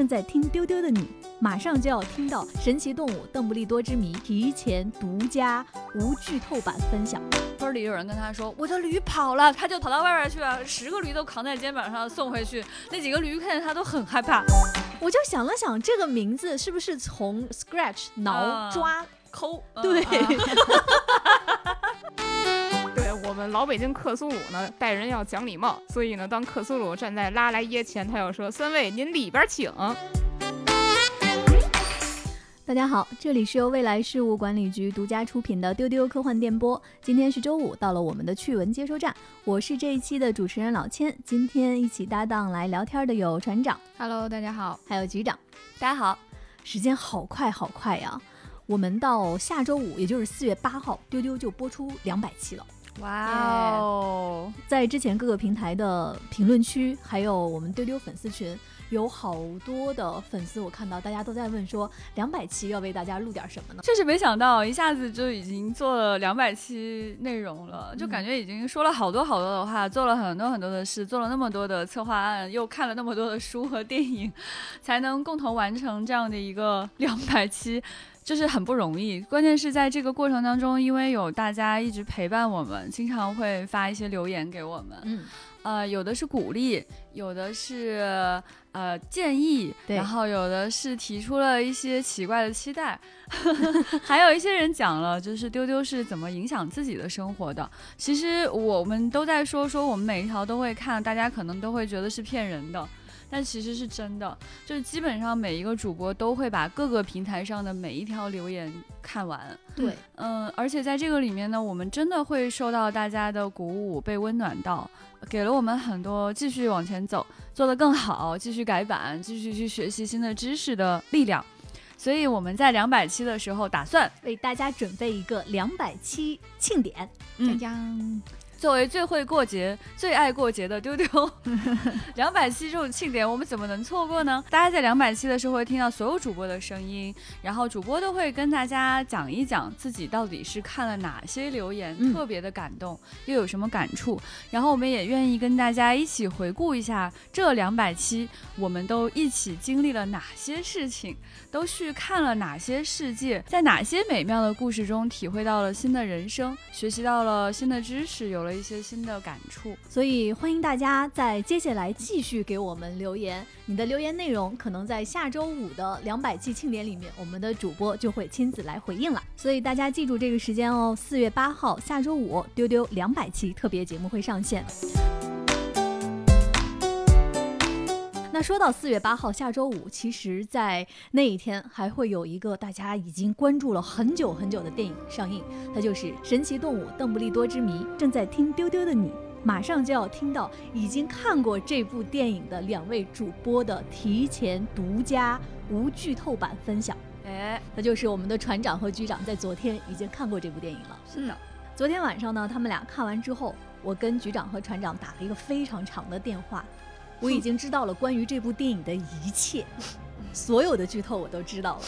正在听丢丢的你，马上就要听到神奇动物邓布利多之谜提前独家无剧透版分享。村里有人跟他说：“我的驴跑了。”他就跑到外边去了，十个驴都扛在肩膀上送回去。那几个驴看见他都很害怕。我就想了想，这个名字是不是从 scratch 挠抓抠？对。们老北京克苏鲁呢，待人要讲礼貌，所以呢，当克苏鲁站在拉莱耶前，他要说：“三位，您里边请。”大家好，这里是由未来事务管理局独家出品的丢丢科幻电波。今天是周五，到了我们的趣闻接收站，我是这一期的主持人老千。今天一起搭档来聊天的有船长，Hello，大家好，还有局长，大家好。时间好快好快呀，我们到下周五，也就是四月八号，丢丢就播出两百期了。哇哦，在之前各个平台的评论区，还有我们丢丢粉丝群。有好多的粉丝，我看到大家都在问说，两百期要为大家录点什么呢？确实没想到，一下子就已经做了两百期内容了，就感觉已经说了好多好多的话，做了很多很多的事，做了那么多的策划案，又看了那么多的书和电影，才能共同完成这样的一个两百期，就是很不容易。关键是在这个过程当中，因为有大家一直陪伴我们，经常会发一些留言给我们，嗯。呃，有的是鼓励，有的是呃建议，然后有的是提出了一些奇怪的期待，还有一些人讲了，就是丢丢是怎么影响自己的生活的。其实我们都在说说，我们每一条都会看，大家可能都会觉得是骗人的。但其实是真的，就是基本上每一个主播都会把各个平台上的每一条留言看完。对，嗯，而且在这个里面呢，我们真的会受到大家的鼓舞，被温暖到，给了我们很多继续往前走、做得更好、继续改版、继续去学习新的知识的力量。所以我们在两百期的时候，打算为大家准备一个两百期庆典。嗯。作为最会过节、最爱过节的丢丢，两百期这种庆典，我们怎么能错过呢？大家在两百期的时候会听到所有主播的声音，然后主播都会跟大家讲一讲自己到底是看了哪些留言，特别的感动，又有什么感触。然后我们也愿意跟大家一起回顾一下这两百期，我们都一起经历了哪些事情，都去看了哪些世界，在哪些美妙的故事中体会到了新的人生，学习到了新的知识，有了。有一些新的感触，所以欢迎大家在接下来继续给我们留言。你的留言内容可能在下周五的两百期庆典里面，我们的主播就会亲自来回应了。所以大家记住这个时间哦，四月八号下周五，丢丢两百期特别节目会上线。那说到四月八号下周五，其实，在那一天还会有一个大家已经关注了很久很久的电影上映，它就是《神奇动物邓布利多之谜》。正在听丢丢的你，马上就要听到已经看过这部电影的两位主播的提前独家无剧透版分享。哎，那就是我们的船长和局长在昨天已经看过这部电影了。是的，昨天晚上呢，他们俩看完之后，我跟局长和船长打了一个非常长的电话。我已经知道了关于这部电影的一切，所有的剧透我都知道了，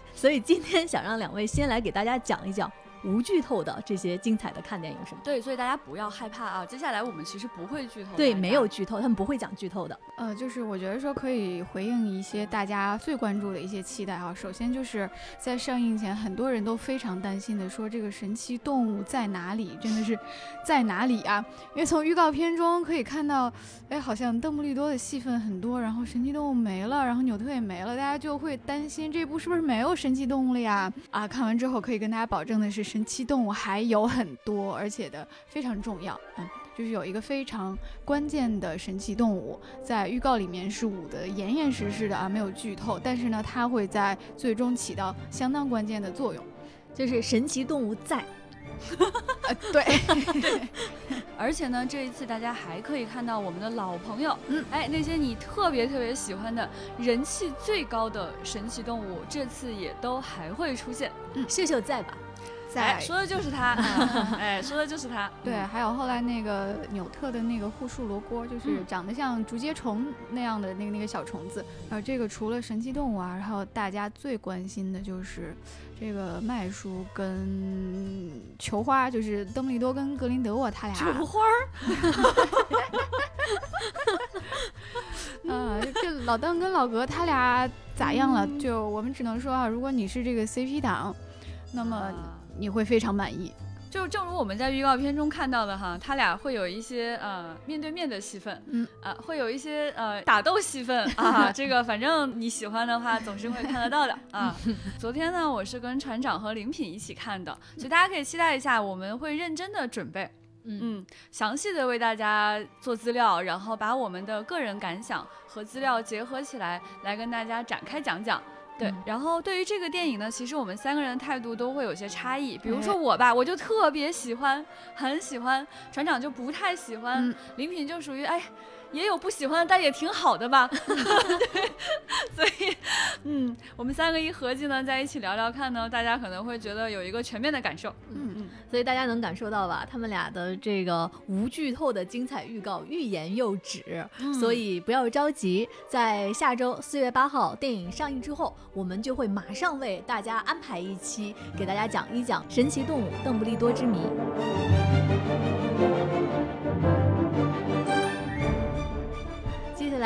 所以今天想让两位先来给大家讲一讲。无剧透的这些精彩的看点有什么？对，所以大家不要害怕啊！接下来我们其实不会剧透，对，没有剧透，他们不会讲剧透的。呃，就是我觉得说可以回应一些大家最关注的一些期待啊。首先就是在上映前，很多人都非常担心的说这个神奇动物在哪里？真的是在哪里啊？因为从预告片中可以看到，哎，好像邓布利多的戏份很多，然后神奇动物没了，然后纽特也没了，大家就会担心这部是不是没有神奇动物了呀？啊，看完之后可以跟大家保证的是。神奇动物还有很多，而且的非常重要。嗯，就是有一个非常关键的神奇动物，在预告里面是捂得严严实实的啊，没有剧透。但是呢，它会在最终起到相当关键的作用，就是神奇动物在。对，而且呢，这一次大家还可以看到我们的老朋友，嗯，哎，那些你特别特别喜欢的人气最高的神奇动物，这次也都还会出现。嗯，秀秀在吧？哎，说的就是他，哎，说的就是他。对，还有后来那个纽特的那个护树罗锅，就是长得像竹节虫那样的那个那个小虫子。然后这个除了神奇动物啊，然后大家最关心的就是这个麦叔跟球花，就是邓布利多跟格林德沃他俩。球花儿。啊，这老邓跟老格他俩咋样了？嗯就我们只能说啊，如果你是这个 CP 党，那么啊你会非常满意。就正如我们在预告片中看到的哈，他俩会有一些呃面对面的戏份，嗯啊、会有一些呃打斗戏份 啊，这个反正你喜欢的话总是会看得到的 啊。昨天呢，我是跟船长和林品一起看的，所以大家可以期待一下，我们会认真的准备。嗯嗯，详细的为大家做资料，然后把我们的个人感想和资料结合起来，来跟大家展开讲讲。对嗯，然后对于这个电影呢，其实我们三个人的态度都会有些差异。比如说哎我吧，我就特别喜欢，很喜欢；船长就不太喜欢，嗯。林品就属于哎，也有不喜欢，但也挺好的吧。对，所以嗯，我们三个一合计呢，在一起聊聊看呢，大家可能会觉得有一个全面的感受。嗯嗯，所以大家能感受到吧，他们俩的这个无剧透的精彩预告欲言又止，嗯所以不要着急，在下周四月八号电影上映之后，我们就会马上为大家安排一期，给大家讲一讲《神奇动物邓布利多之谜》。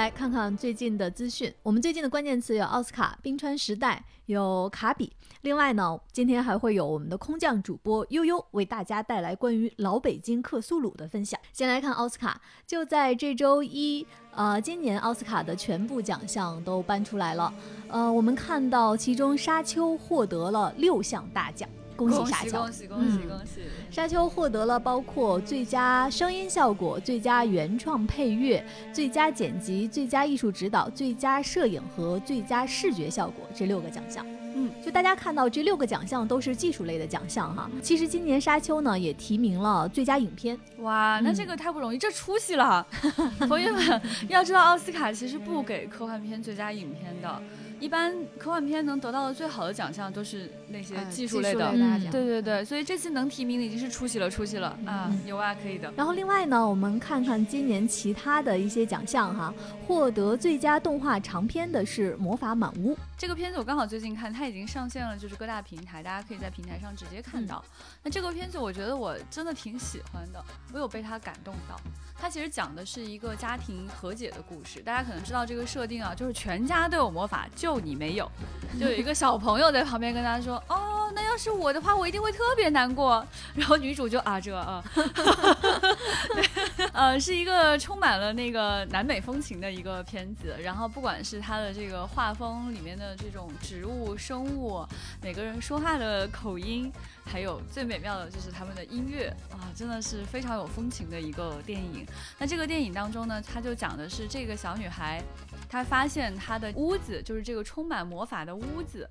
来看看最近的资讯。我们最近的关键词有奥斯卡、冰川时代，有卡比。另外呢，今天还会有我们的空降主播悠悠为大家带来关于老北京克苏鲁的分享。先来看奥斯卡，就在这周一，呃，今年奥斯卡的全部奖项都颁出来了。呃，我们看到其中《沙丘》获得了六项大奖，恭喜恭沙丘！喜恭喜恭喜嗯恭喜！沙丘获得了包括最佳声音效果、最佳原创配乐、最佳剪辑、最佳艺术指导、最佳摄影和最佳视觉效果这六个奖项。嗯，就大家看到这六个奖项都是技术类的奖项哈。其实今年沙丘呢也提名了最佳影片，哇，那嗯这个太不容易，这出息了！朋友们要知道，奥斯卡其实不给科幻片最佳影片的，一般科幻片能得到的最好的奖项都是那些呃技术类的。大嗯奖。对对对，所以这次能提名的已经是出息了，出息了啊嗯！有啊，可以的。然后另外呢，我们看看今年其他的一些奖项哈，获得最佳动画长片的是《魔法满屋》。这个片子我刚好最近看，它已经上线了，就是各大平台，大家可以在平台上直接看到。那这个片子我觉得我真的挺喜欢的，我有被它感动到。它其实讲的是一个家庭和解的故事，大家可能知道这个设定啊，就是全家都有魔法，就你没有。就有一个小朋友在旁边跟他说：“哦，那要是我的话，我一定会特别难过。”然后女主就啊这啊，对，呃，是一个充满了那个南美风情的一个片子。然后不管是它的这个画风里面的这种植物、生物，每个人说话的口音，还有最美妙的就是他们的音乐啊，真的是非常有风情的一个电影。那这个电影当中呢，它就讲的是这个小女孩，他发现他的屋子，就是这个充满魔法的屋子。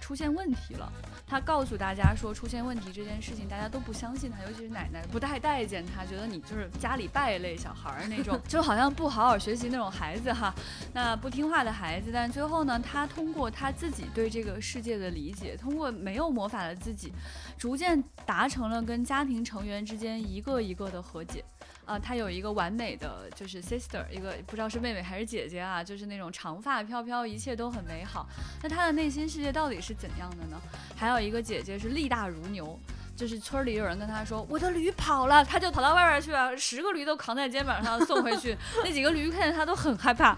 出现问题了，他告诉大家说出现问题这件事情大家都不相信他，尤其是奶奶不太待见他，觉得你就是家里败类小孩儿那种，就好像不好好学习那种孩子哈，那不听话的孩子。但最后呢，他通过他自己对这个世界的理解，通过没有魔法的自己，逐渐达成了跟家庭成员之间一个一个的和解。啊、她有一个完美的就是 sister，一个不知道是妹妹还是姐姐啊，就是那种长发飘飘，一切都很美好。那她的内心世界到底是怎样的呢？还有一个姐姐是力大如牛。就是村里有人跟他说我的驴跑了，他就跑到外边去了，十个驴都扛在肩膀上送回去。那几个驴看见他都很害怕。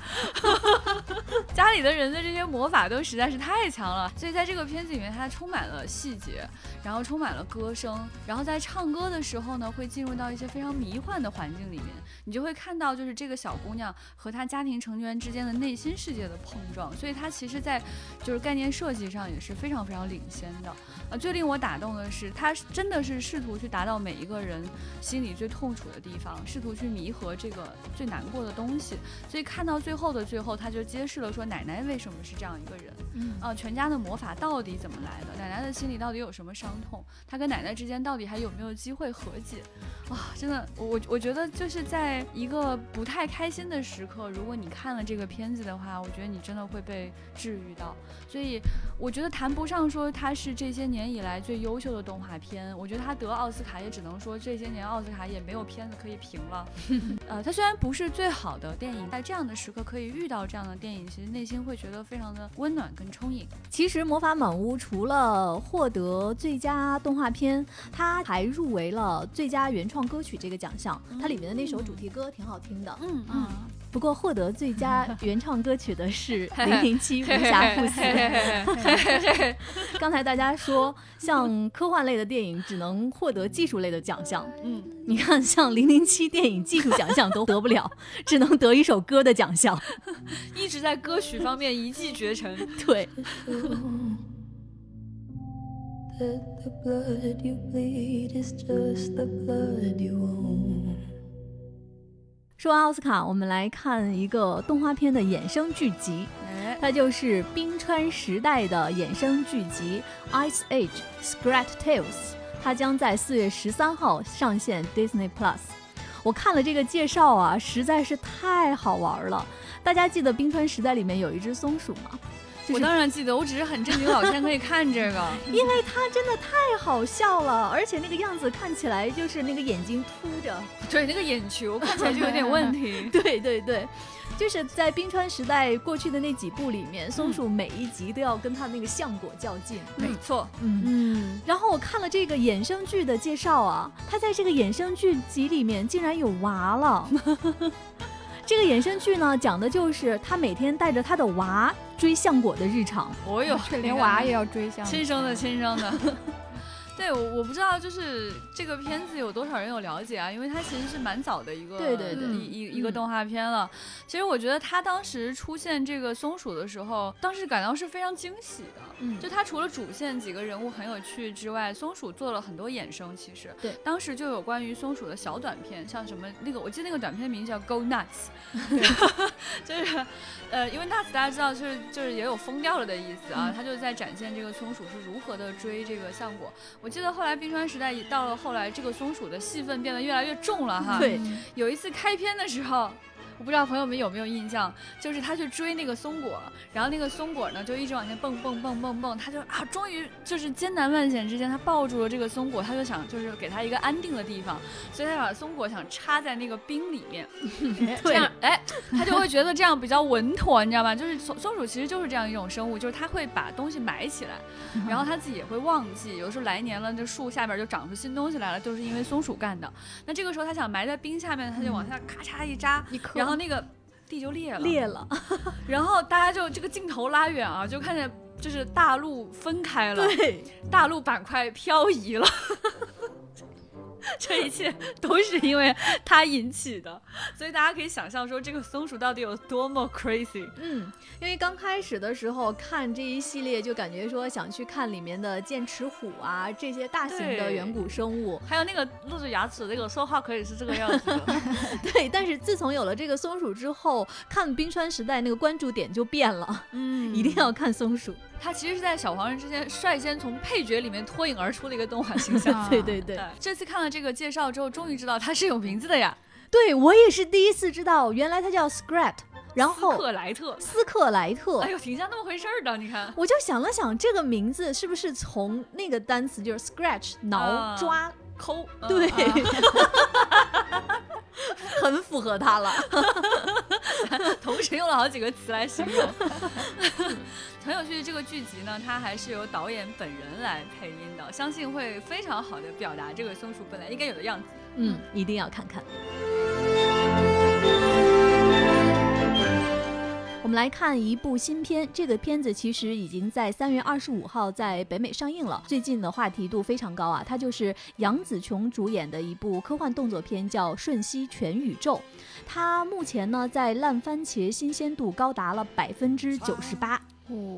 家里的人的这些魔法都实在是太强了，所以在这个片子里面，它充满了细节，然后充满了歌声，然后在唱歌的时候呢，会进入到一些非常迷幻的环境里面，你就会看到就是这个小姑娘和她家庭成员之间的内心世界的碰撞，所以它其实在就是概念设计上也是非常非常领先的。呃，最令我打动的是，它真的是试图去达到每一个人心里最痛楚的地方，试图去弥合这个最难过的东西。所以看到最后的最后，他就揭示了说奶奶为什么是这样一个人。嗯啊，全家的魔法到底怎么来的？奶奶的心里到底有什么伤痛？她跟奶奶之间到底还有没有机会和解？啊，真的，我我我觉得就是在一个不太开心的时刻，如果你看了这个片子的话，我觉得你真的会被治愈到。所以我觉得谈不上说它是这些年以来最优秀的动画片，我觉得他得奥斯卡也只能说这些年奥斯卡也没有片子可以评了。呃，他虽然不是最好的电影，在这样的时刻可以遇到这样的电影，其实内心会觉得非常的温暖跟充盈。其实《魔法满屋》除了获得最佳动画片，它还入围了最佳原创歌曲这个奖项。它里面的那首主题歌挺好听的。嗯嗯，不过获得最佳原创歌曲的是 零零七无暇赴死。刚才大家说，像科幻类的电影只能获得技术类的奖项，嗯，你看像零零七电影技术奖项都得不了，只能得一首歌的奖项。一直在歌曲方面一骑绝尘。对。That the blood you bleed is just the blood you own. 说完奥斯卡，我们来看一个动画片的衍生剧集，哎，它就是冰川时代的衍生剧集《Ice Age: Scrat Tales》，它将在四月十三号上线 Disney Plus。我看了这个介绍啊，实在是太好玩了。大家记得冰川时代里面有一只松鼠吗？就我当然记得，我只是很震惊，老天可以看这个。因为他真的太好笑了，而且那个样子看起来就是那个眼睛凸着。对，那个眼球看起来就有点问题。对对对，就是在冰川时代过去的那几部里面，松鼠每一集都要跟他那个橡果较劲。没错，嗯。嗯，然后我看了这个衍生剧的介绍啊，他在这个衍生剧集里面竟然有娃了。这个衍生剧呢，讲的就是他每天带着他的娃追相果的日常。我有 连娃也要追相亲生的，亲生的。对，我我不知道，就是这个片子有多少人有了解啊？因为它其实是蛮早的一个，对对对一一一个嗯动画片了。其实我觉得它当时出现这个松鼠的时候，当时感到是非常惊喜的。嗯就它除了主线几个人物很有趣之外，松鼠做了很多衍生。其实，对，当时就有关于松鼠的小短片，像什么那个，我记得那个短片名叫《Go Nuts 》，就是，呃，因为 nuts 大家知道就是就是也有疯掉了的意思啊，嗯它就在展现这个松鼠是如何的追这个橡果。我记得后来冰川时代也到了后来，这个松鼠的戏份变得越来越重了哈。对，有一次开篇的时候。我不知道朋友们有没有印象，就是他去追那个松果，然后那个松果呢就一直往前蹦蹦蹦蹦蹦，他就啊，终于就是艰难万险之间，他抱住了这个松果，他就想就是给他一个安定的地方，所以他把松果想插在那个冰里面，这样哎，他就会觉得这样比较稳妥，你知道吗？就是松松鼠其实就是这样一种生物，就是它会把东西埋起来，然后它自己也会忘记，有的时候来年了，这树下边就长出新东西来了，就是因为松鼠干的。那这个时候他想埋在冰下面，他就往下咔嚓一扎，一颗然后那个地就裂了，裂了，然后大家就这个镜头拉远啊，就看见就是大陆分开了，对，大陆板块漂移了。这一切都是因为它引起的，所以大家可以想象说，这个松鼠到底有多么 crazy。嗯，因为刚开始的时候看这一系列，就感觉说想去看里面的剑齿虎啊这些大型的远古生物，还有那个露着牙齿，那个说话可以是这个样子的。对。但是自从有了这个松鼠之后，看冰川时代那个关注点就变了，嗯 一定要看松鼠。它其实是在小黄人之间率先从配角里面脱颖而出的一个动画 形象。啊对对对，对，这次看了这个介绍之后，终于知道它是有名字的呀，对我也是第一次知道，原来它叫 Scrat，然斯后克莱特。斯克莱特。哎呦，挺像那么回事儿的，你看。我就想了想，这个名字是不是从那个单词就是 scratch 挠、啊抓，抠，嗯对，啊 很符合他了。同时用了好几个词来形容。很有趣的这个剧集呢，它还是由导演本人来配音的，相信会非常好的表达这个松鼠本来应该有的样子。嗯，一定要看看。我们来看一部新片，这个片子其实已经在三月二十五号在北美上映了。最近的话题度非常高啊，它就是杨紫琼主演的一部科幻动作片，叫《瞬息全宇宙》。它目前呢在烂番茄新鲜度高达了百分之九十八，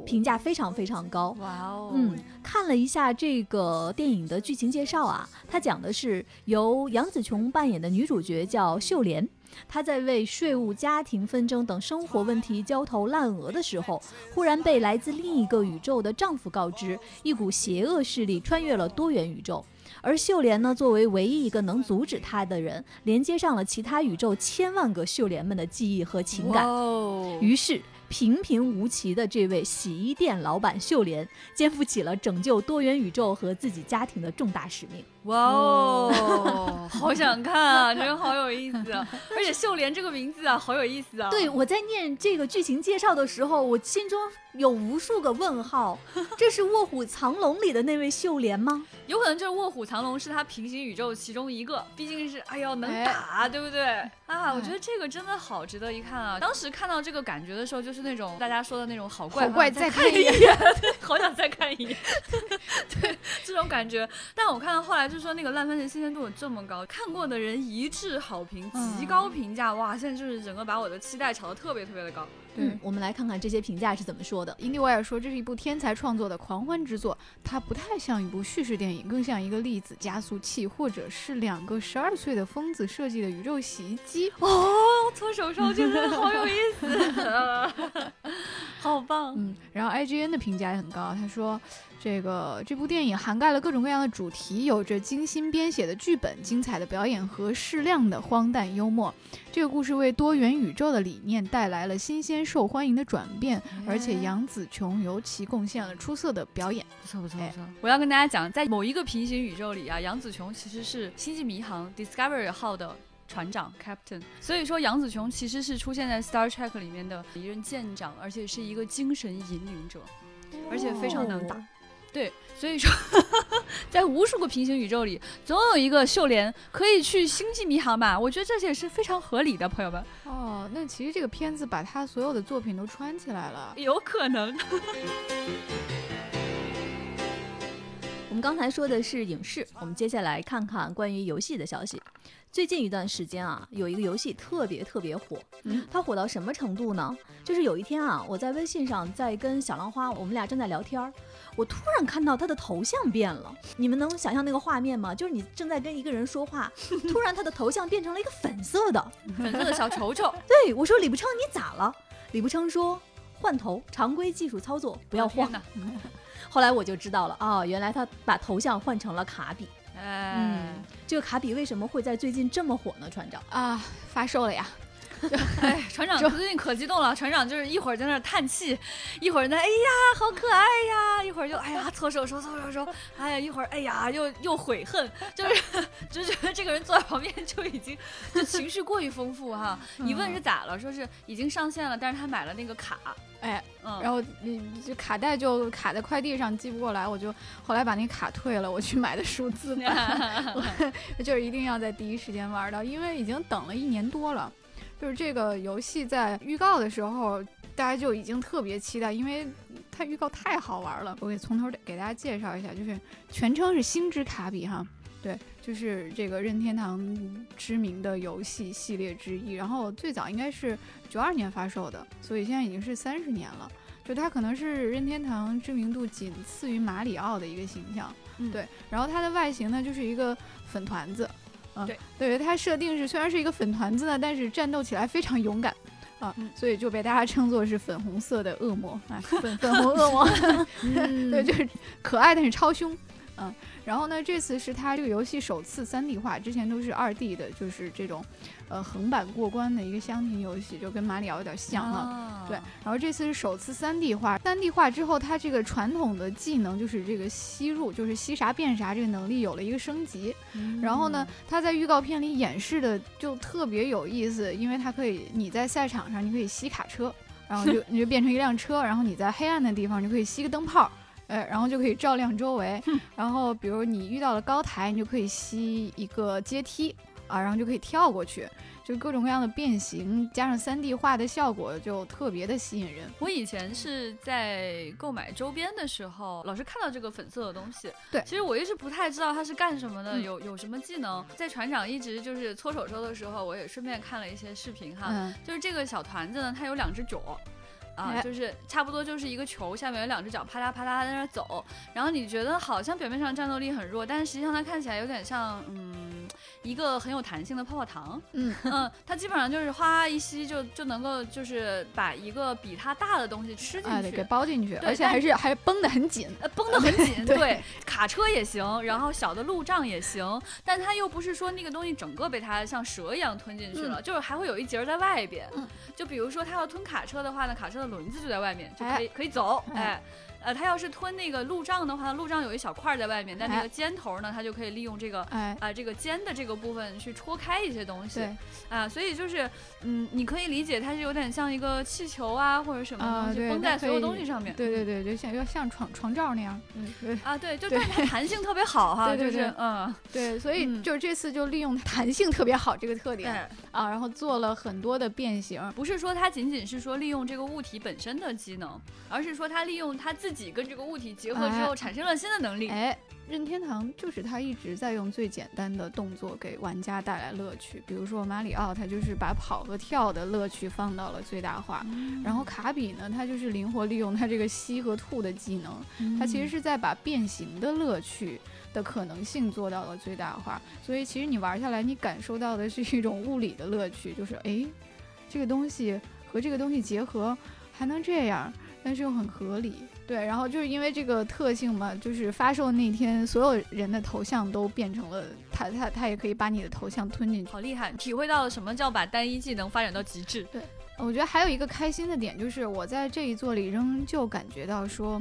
评价非常非常高。哇哦嗯，看了一下这个电影的剧情介绍啊，它讲的是由杨紫琼扮演的女主角叫秀莲，她在为税务、家庭纷争等生活问题焦头烂额的时候，忽然被来自另一个宇宙的丈夫告知，一股邪恶势力穿越了多元宇宙。而秀莲呢，作为唯一一个能阻止她的人，连接上了其他宇宙千万个秀莲们的记忆和情感。哦于是，平平无奇的这位洗衣店老板秀莲，肩负起了拯救多元宇宙和自己家庭的重大使命。哇哦，好想看啊，真的好有意思啊！而且秀莲这个名字啊，好有意思啊。对，我在念这个剧情介绍的时候，我心中有无数个问号。这是《卧虎藏龙》里的那位秀莲吗？有可能就是卧虎藏龙是他平行宇宙其中一个，毕竟是哎呦能哎打，对不对？啊，我觉得这个真的好值得一看啊！当时看到这个感觉的时候，就是那种大家说的那种好怪，好怪再再看一看眼，好想再看一眼，对这种感觉。但我看到后来就说那个烂番茄新鲜度有这么高，看过的人一致好评，极嗯高评价，哇！现在就是整个把我的期待炒得特别特别的高。对嗯，我们来看看这些评价是怎么说的。印第威尔说，这是一部天才创作的狂欢之作，它不太像一部叙事电影，更像一个粒子加速器，或者是两个十二岁的疯子设计的宇宙洗衣机。哦，搓手手真的好有意思，好棒！嗯，然后 IGN 的评价也很高，他说，这个这部电影涵盖了各种各样的主题，有着精心编写的剧本、精彩的表演和适量的荒诞幽默。这个故事为多元宇宙的理念带来了新鲜、受欢迎的转变，而且杨紫琼尤其贡献了出色的表演。不错不错哎不错。我要跟大家讲，在某一个平行宇宙里啊，杨紫琼其实是星际迷航 Discovery 号的。船长 Captain，所以说杨紫琼其实是出现在 Star Trek 里面的一任舰长，而且是一个精神引领者，而且非常能打。哦对，所以说 在无数个平行宇宙里，总有一个秀莲可以去星际迷航吧？我觉得这也是非常合理的，朋友们，哦，那其实这个片子把他所有的作品都串起来了。有可能。我们刚才说的是影视，我们接下来看看关于游戏的消息。最近一段时间啊，有一个游戏特别特别火，嗯它火到什么程度呢？就是有一天啊，我在微信上在跟小浪花，我们俩正在聊天儿，我突然看到他的头像变了。你们能想象那个画面吗？就是你正在跟一个人说话，突然他的头像变成了一个粉色的。粉色的小球球，对我说：“李不称，你咋了？”李不称说：“换头，常规技术操作，不要慌。”后来我就知道了，哦，原来他把头像换成了卡比。哎，嗯，这个卡比为什么会在最近这么火呢？船长，啊，发售了呀！哎，船长就最近可激动了，船长就是一会儿在那叹气，一会儿呢，哎呀，好可爱呀，一会儿就哎呀搓手手搓手手，哎呀，一会儿哎呀又又悔恨，就是 就觉得这个人坐在旁边就已经就情绪过于丰富哈。一问是咋了，说是已经上线了，但是他买了那个卡，哎，嗯，然后你这卡带就卡在快递上寄不过来，我就后来把那卡退了，我去买的数字版，就是一定要在第一时间玩到，因为已经等了一年多了。就是这个游戏在预告的时候，大家就已经特别期待，因为它预告太好玩了。我给从头给大家介绍一下，就是全称是星之卡比哈，对，就是这个任天堂知名的游戏系列之一。然后最早应该是九二年发售的，所以现在已经是三十年了。就它可能是任天堂知名度仅次于马里奥的一个形象，嗯对。然后它的外形呢，就是一个粉团子，嗯，对，对，它设定是虽然是一个粉团子呢，但是战斗起来非常勇敢。啊，嗯所以就被大家称作是粉红色的恶魔，啊，粉粉红恶魔，嗯 对，就是可爱但是超凶，嗯，然后呢，这次是它这个游戏首次三 D 化，之前都是二 D 的，就是这种，呃，横版过关的一个箱庭游戏，就跟马里奥有点像哈、啊对，然后这次是首次三 D 化，三 D 化之后，它这个传统的技能就是这个吸入，就是吸啥变啥这个能力有了一个升级。然后呢，它在预告片里演示的就特别有意思，因为它可以你在赛场上你可以吸卡车，然后就 你就变成一辆车，然后你在黑暗的地方你就可以吸个灯泡。呃，然后就可以照亮周围，然后比如你遇到了高台，你就可以吸一个阶梯啊，然后就可以跳过去，就各种各样的变形，加上三 D 化的效果，就特别的吸引人。我以前是在购买周边的时候，老是看到这个粉色的东西。对其实我一直不太知道它是干什么的，嗯有有什么技能。在船长一直就是搓手手的时候，我也顺便看了一些视频哈。嗯，就是这个小团子呢，它有两只脚。啊，哎就是差不多就是一个球，下面有两只脚啪嗒啪嗒在那走，然后你觉得好像表面上战斗力很弱，但是实际上它看起来有点像嗯一个很有弹性的泡泡糖，嗯。嗯，它基本上就是哗一吸就就能够就是把一个比它大的东西吃进去，给包进去，而且还是还绷得很紧。呃，绷得很紧，对。对，卡车也行，然后小的路障也行，但它又不是说那个东西整个被它像蛇一样吞进去了，就是还会有一节儿在外边。嗯。就比如说它要吞卡车的话呢，卡车的轮子就在外面，就哎。可以、可以走，哎。哎。呃，它要是吞那个路障的话，路障有一小块儿在外面，但那哎个尖头呢，它就可以利用这个哎，啊、这个尖的这个部分去戳开一些东西对。啊，所以就是嗯，你可以理解它是有点像一个气球啊或者什么啊东西对绷在所有东西上面。对对。对，就像要像床床罩那样，嗯，对。啊，对，就但是它弹性特别好哈，对对对就是嗯，对，所以嗯。就是这次就利用弹性特别好这个特点对，啊，然后做了很多的变形，不是说它仅仅是说利用这个物体本身的机能，而是说它利用它自己跟这个物体结合之后哎产生了新的能力。哎，任天堂就是他一直在用最简单的动作给玩家带来乐趣，比如说马里奥，他就是把跑和跳的乐趣放到了最大化。然后卡比呢，他就是灵活利用他这个吸和吐的技能，他其实是在把变形的乐趣的可能性做到了最大化。所以其实你玩下来，你感受到的是一种物理的乐趣，就是诶，这个东西和这个东西结合还能这样，但是又很合理。对，然后就是因为这个特性嘛，就是发售那天，所有人的头像都变成了他，他，他也可以把你的头像吞进去。好厉害，体会到了什么叫把单一技能发展到极致。我觉得还有一个开心的点，就是我在这一座里仍旧感觉到说，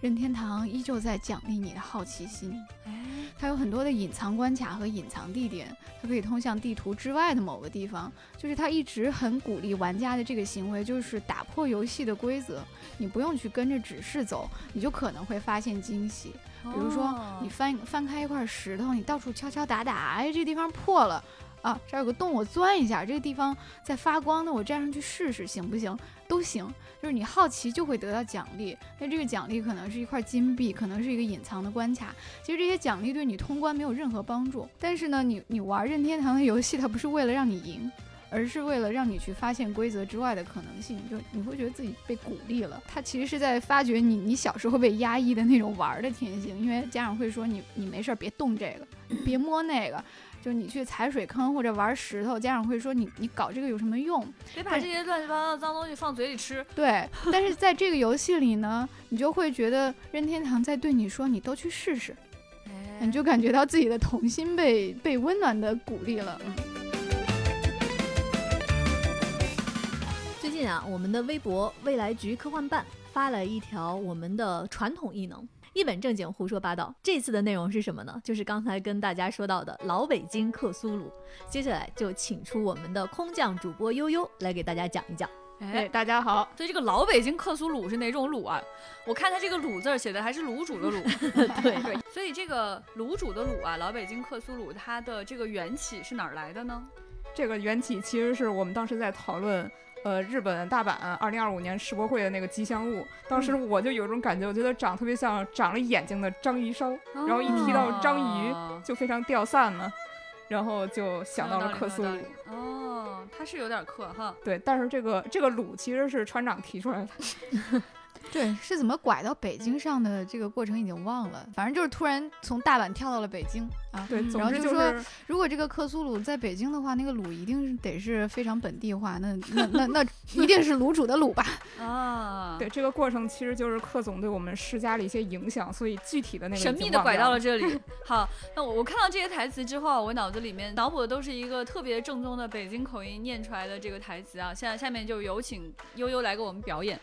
任天堂依旧在奖励你的好奇心。哎，它有很多的隐藏关卡和隐藏地点，它可以通向地图之外的某个地方。就是它一直很鼓励玩家的这个行为，就是打破游戏的规则，你不用去跟着指示走，你就可能会发现惊喜。比如说哦你翻翻开一块石头，你到处敲敲打打，哎，这地方破了啊，这儿有个洞，我钻一下，这个地方在发光，那我站上去试试行不行？都行，就是你好奇就会得到奖励。那这个奖励可能是一块金币，可能是一个隐藏的关卡。其实这些奖励对你通关没有任何帮助，但是呢，你你玩任天堂的游戏，它不是为了让你赢。而是为了让你去发现规则之外的可能性，就你会觉得自己被鼓励了。它其实是在发掘你你小时候被压抑的那种玩儿的天性，因为家长会说你你没事儿别动这个，你别摸那个，就你去踩水坑或者玩石头，家长会说你你搞这个有什么用？别把这些乱七八糟的脏东西放嘴里吃。对，但是在这个游戏里呢，你就会觉得任天堂在对你说，你都去试试，哎你就感觉到自己的童心被被温暖的鼓励了。嗯最近啊，我们的微博未来局科幻办发了一条我们的传统异能。一本正经胡说八道，这次的内容是什么呢？就是刚才跟大家说到的老北京克苏鲁。接下来就请出我们的空降主播悠悠来给大家讲一讲。哎，哎，大家好，所以这个老北京克苏鲁是哪种卤啊？我看它这个卤字儿写的还是卤煮的卤。对对，所以这个卤煮的卤啊，老北京克苏鲁它的这个缘起是哪儿来的呢？这个缘起其实是我们当时在讨论，呃，日本大阪二零二五年世博会的那个吉祥物。当时我就有种感觉，我觉得长特别像长了眼睛的章鱼烧，然后一提到章鱼哦就非常掉散嘛，然后就想到了克苏鲁。哦，它是有点克哈。对，但是这个这个鲁其实是船长提出来的。对，是怎么拐到北京上的这个过程已经忘了，反正就是突然从大阪跳到了北京啊。对，然后就说就是如果这个克苏鲁在北京的话，那个鲁一定是得是非常本地化，那那那那 一定是卤煮的卤吧？啊，对这个过程其实就是克总对我们施加了一些影响，所以具体的那个神秘的拐到了。这里。好，那我我看到这些台词之后，我脑子里面脑补的都是一个特别正宗的北京口音念出来的这个台词啊。现在下面就有请悠悠来给我们表演。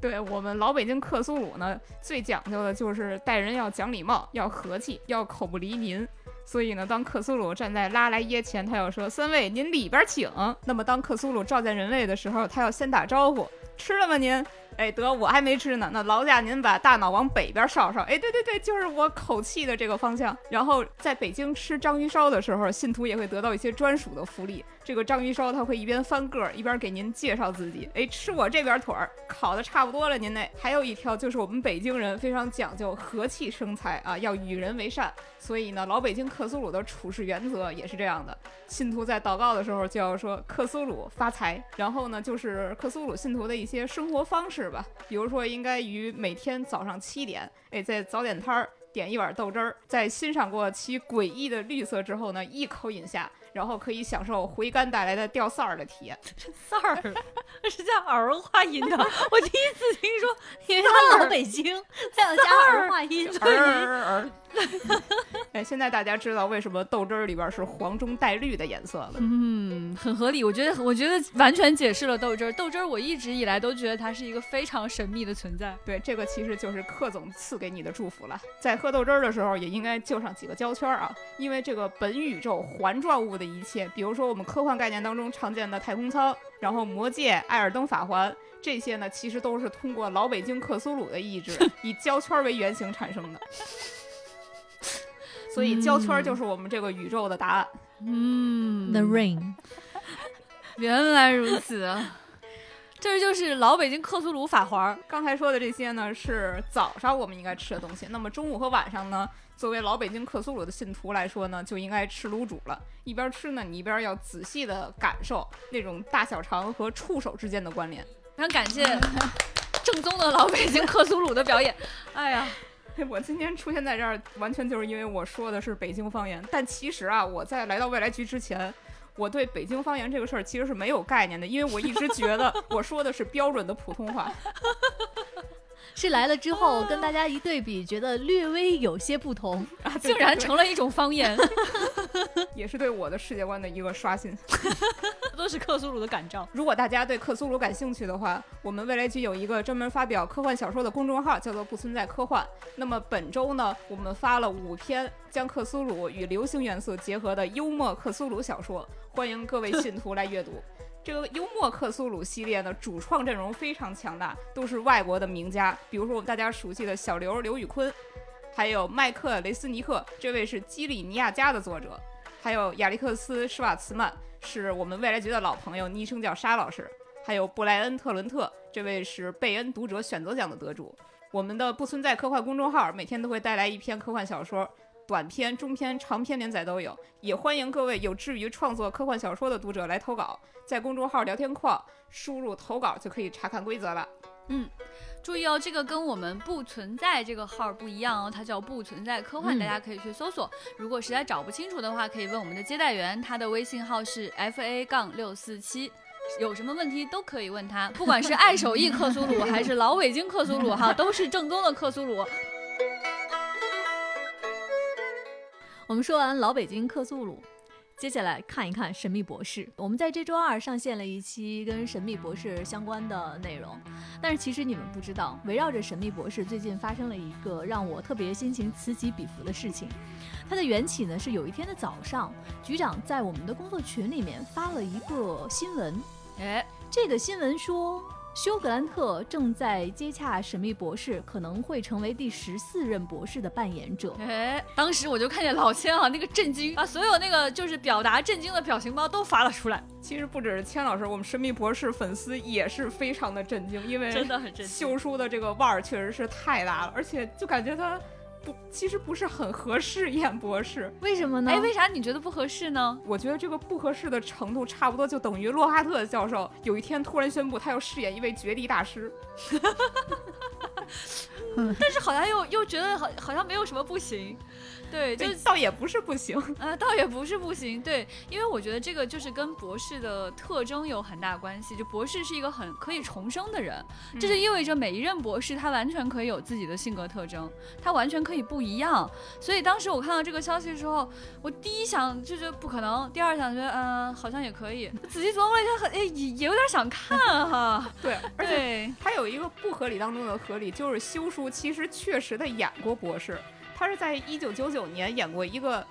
对我们老北京克苏鲁呢，最讲究的就是待人要讲礼貌，要和气，要口不离民。所以呢，当克苏鲁站在拉莱耶前，他要说：“三位，您里边请。”那么当克苏鲁召见人类的时候，他要先打招呼：“吃了吗您？”哎，得我还没吃呢。那劳驾您把大脑往北边稍稍。哎，对对对，就是我口气的这个方向。然后在北京吃章鱼烧的时候，信徒也会得到一些专属的福利。这个章鱼烧它会一边翻个儿，一边给您介绍自己。哎，吃我这边腿儿，烤的差不多了，您那还有一条就是我们北京人非常讲究和气生财啊，要与人为善。所以呢，老北京克苏鲁的处事原则也是这样的。信徒在祷告的时候就要说克苏鲁发财，然后呢就是克苏鲁信徒的一些生活方式吧，比如说应该于每天早上七点，哎，在早点摊儿点一碗豆汁儿，在欣赏过其诡异的绿色之后呢，一口饮下。然后可以享受回甘带来的掉色儿的体验。色儿 是加儿化音的，我第一次听说。因为他老北京，还要加儿化音。儿哎，现在大家知道为什么豆汁儿里边是黄中带绿的颜色了。嗯，嗯，很合理。我觉得，我觉得完全解释了豆汁儿。豆汁儿，我一直以来都觉得它是一个非常神秘的存在。对，这个其实就是克总赐给你的祝福了。在喝豆汁儿的时候，也应该就上几个胶圈儿啊，因为这个本宇宙环状物的一切，比如说我们科幻概念当中常见的太空舱，然后魔戒、艾尔登法环这些呢，其实都是通过老北京克苏鲁的意志，以胶圈儿为原型产生的。所以胶圈儿就是我们这个宇宙的答案。嗯 The Ring，原来如此，这就是老北京克苏鲁法环儿。刚才说的这些呢，是早上我们应该吃的东西。那么中午和晚上呢，作为老北京克苏鲁的信徒来说呢，就应该吃卤煮了。一边吃呢，你一边要仔细的感受那种大小肠和触手之间的关联。非常感谢正宗的老北京克苏鲁的表演。哎呀，我今天出现在这儿，完全就是因为我说的是北京方言。但其实啊，我在来到未来局之前，我对北京方言这个事儿其实是没有概念的，因为我一直觉得我说的是标准的普通话。是来了之后跟大家一对比，觉得略微有些不同。啊，竟然成了一种方言，也是对我的世界观的一个刷新。这都是克苏鲁的感召。如果大家对克苏鲁感兴趣的话，我们未来局有一个专门发表科幻小说的公众号，叫做“不存在科幻”。那么本周呢，我们发了五篇将克苏鲁与流行元素结合的幽默克苏鲁小说，欢迎各位信徒来阅读。这个幽默克苏鲁系列呢，主创阵容非常强大，都是外国的名家，比如说我们大家熟悉的小刘刘宇坤，还有麦克雷斯尼克，这位是基里尼亚加的作者，还有亚历克斯施瓦茨曼，是我们未来局的老朋友，昵称叫沙老师，还有布莱恩特伦特，这位是贝恩读者选择奖的得主。我们的不存在科幻公众号每天都会带来一篇科幻小说，短篇、中篇、长篇连载都有，也欢迎各位有志于创作科幻小说的读者来投稿，在公众号聊天框输入投稿就可以查看规则了。嗯注意哦，这个跟我们不存在这个号不一样哦，它叫不存在科幻，嗯大家可以去搜索。如果实在找不清楚的话，可以问我们的接待员，他的微信号是 f a 杠六四七。有什么问题都可以问他，不管是爱手艺克苏鲁还是老北京克苏鲁哈，都是正宗的克苏鲁。我们说完老北京克苏鲁，接下来看一看神秘博士。我们在这周二上线了一期跟神秘博士相关的内容，但是其实你们不知道，围绕着神秘博士最近发生了一个让我特别心情此起彼伏的事情。它的缘起呢是有一天的早上，局长在我们的工作群里面发了一个新闻，哎，这个新闻说，休格兰特正在接洽神秘博士，可能会成为第十四任博士的扮演者。哎，当时我就看见老千啊，那个震惊把，所有那个就是表达震惊的表情包都发了出来，其实不只是千老师，我们神秘博士粉丝也是非常的震惊，因为真的很震惊。秀叔的这个腕儿确实是太大了，而且就感觉他不，其实不是很合适演博士。为什么呢？哎，为啥你觉得不合适呢？我觉得这个不合适的程度，差不多就等于洛哈特教授有一天突然宣布他要饰演一位绝地大师。但是好像又又觉得好好像没有什么不行，对，就这倒也不是不行。呃，倒也不是不行，对，因为我觉得这个就是跟博士的特征有很大关系。就博士是一个很可以重生的人，这就意味着每一任博士他完全可以有自己的性格特征，他完全可以不一样。所以当时我看到这个消息的时候，我第一想就觉得不可能，第二想觉得嗯、好像也可以。仔细琢磨了一下，很哎也也有点想看哈。对，而且对，他有一个不合理当中的合理，就是修书其实确实的演过博士，他是在一九九九年演过一个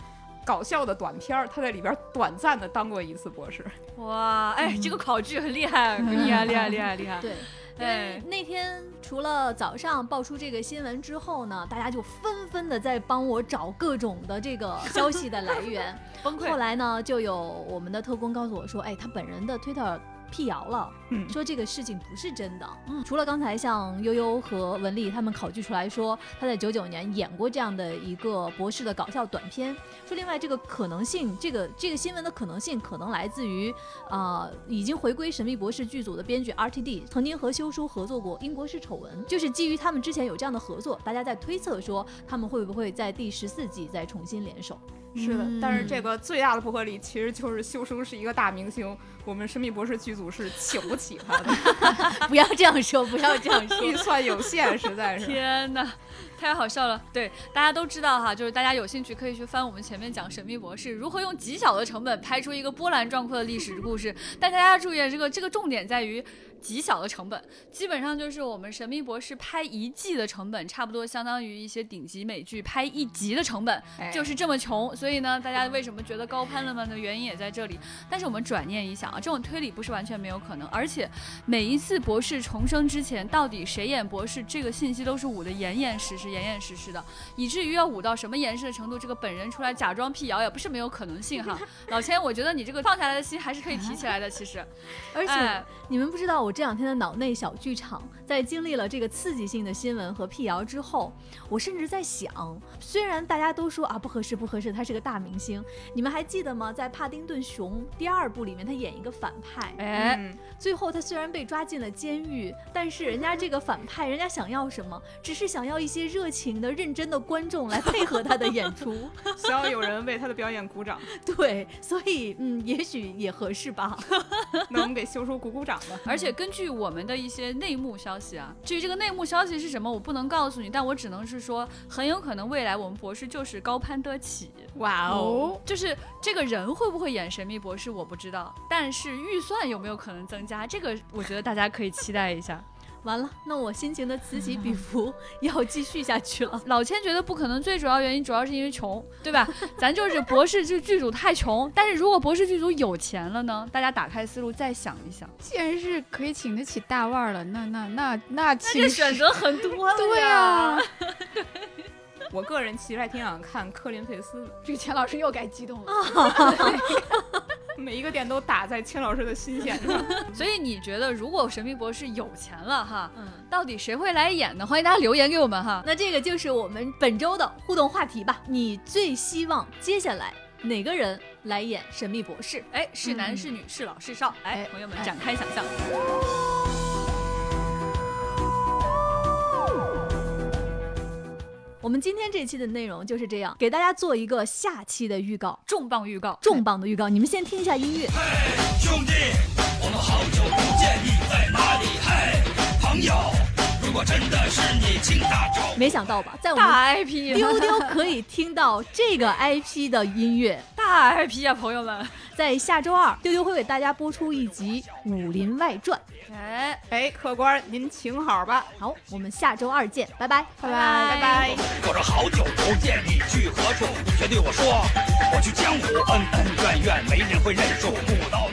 搞笑的短片儿，他在里边短暂的当过一次博士。哇，哎，这个考据很厉害，厉害，厉害，厉害，厉害。对，因为哎，那天除了早上爆出这个新闻之后呢，大家就纷纷的在帮我找各种的这个消息的来源。崩溃后。来呢，就有我们的特工告诉我说，哎，他本人的推特辟谣了，嗯说这个事情不是真的。嗯除了刚才像悠悠和文丽他们考据出来说他在九九年演过这样的一个博士的搞笑短片，说另外这个可能性，这个这个新闻的可能性可能来自于啊、已经回归神秘博士剧组的编剧 RTD 曾经和修书合作过《英国式丑闻》，就是基于他们之前有这样的合作，大家在推测说他们会不会在第十四季再重新联手。是的，但是这嗯个最大的不合理其实就是修生是一个大明星，我们神秘博士剧组是请不起他的，不要这样说，不要这样说。预算有限，实在是。天哪，太好笑了！对，大家都知道哈，就是大家有兴趣可以去翻我们前面讲《神秘博士》如何用极小的成本拍出一个波澜壮阔的历史故事。但大家注意，这个这个重点在于。极小的成本，基本上就是我们《神秘博士》拍一季的成本，差不多相当于一些顶级美剧拍一集的成本，哎就是这么穷。所以呢，大家为什么觉得高攀了吗的原因也在这里。但是我们转念一想啊，这种推理不是完全没有可能，而且每一次博士重生之前，到底谁演博士，这个信息都是捂得严严实实、严严实实的，以至于要捂到什么严实的程度，这个本人出来假装辟谣也不是没有可能性哈。老千，我觉得你这个放下来的心还是可以提起来的，其实。而且、哎你们不知道，我这两天的脑内小剧场，在经历了这个刺激性的新闻和辟谣之后，我甚至在想，虽然大家都说啊不合适不合适，他是个大明星，你们还记得吗？在《帕丁顿熊》第二部里面，他演一个反派，哎，嗯，最后他虽然被抓进了监狱，但是人家这个反派，人家想要什么？只是想要一些热情的、认真的观众来配合他的演出。想要有人为他的表演鼓掌，对，所以嗯，也许也合适吧。那我们给修叔鼓鼓掌吧。而且根据我们的一些内幕消息啊，至于这个内幕消息是什么，我不能告诉你，但我只能是说，很有可能未来我们博士就是高攀得起。哇哦，就是这个人会不会演神秘博士，我不知道，但是预算有没有可能增加，这个我觉得大家可以期待一下。完了，那我心情的此起彼伏 要继续下去了。老千觉得不可能，最主要原因主要是因为穷，对吧？咱就是博士剧剧组太穷，但是如果博士剧组有钱了呢？大家打开思路再想一想，既然是可以请得起大腕了，那那那那那其实这选择很多了对呀啊，我个人其实还挺想看科林费斯的，这个钱老师又该激动了。每一个点都打在钱老师的心弦上。所以你觉得，如果神秘博士有钱了哈，嗯，到底谁会来演呢？欢迎大家留言给我们哈。那这个就是我们本周的互动话题吧。你最希望接下来哪个人来演神秘博士？哎，是男是女，是老是少？哎哎，朋友们展开想象。我们今天这期的内容就是这样，给大家做一个下期的预告，重磅预告，重磅的预告。你们先听一下音乐。嘿兄弟，我们好久不见，你在哪里？嘿，朋友，如果真的是你，请打招呼。没想到吧，在我们大 IP，丢丢可以听到这个 IP 的音乐。大 IP 啊，朋友们。在下周二，丢丢会给大家播出一集《武林外传》。哎，哎，客官您请好吧，好，我们下周二见，拜拜，拜拜拜拜。我说好久不见，你去何处？你却对我说，我去江湖，恩恩怨怨，没人会认输。不刀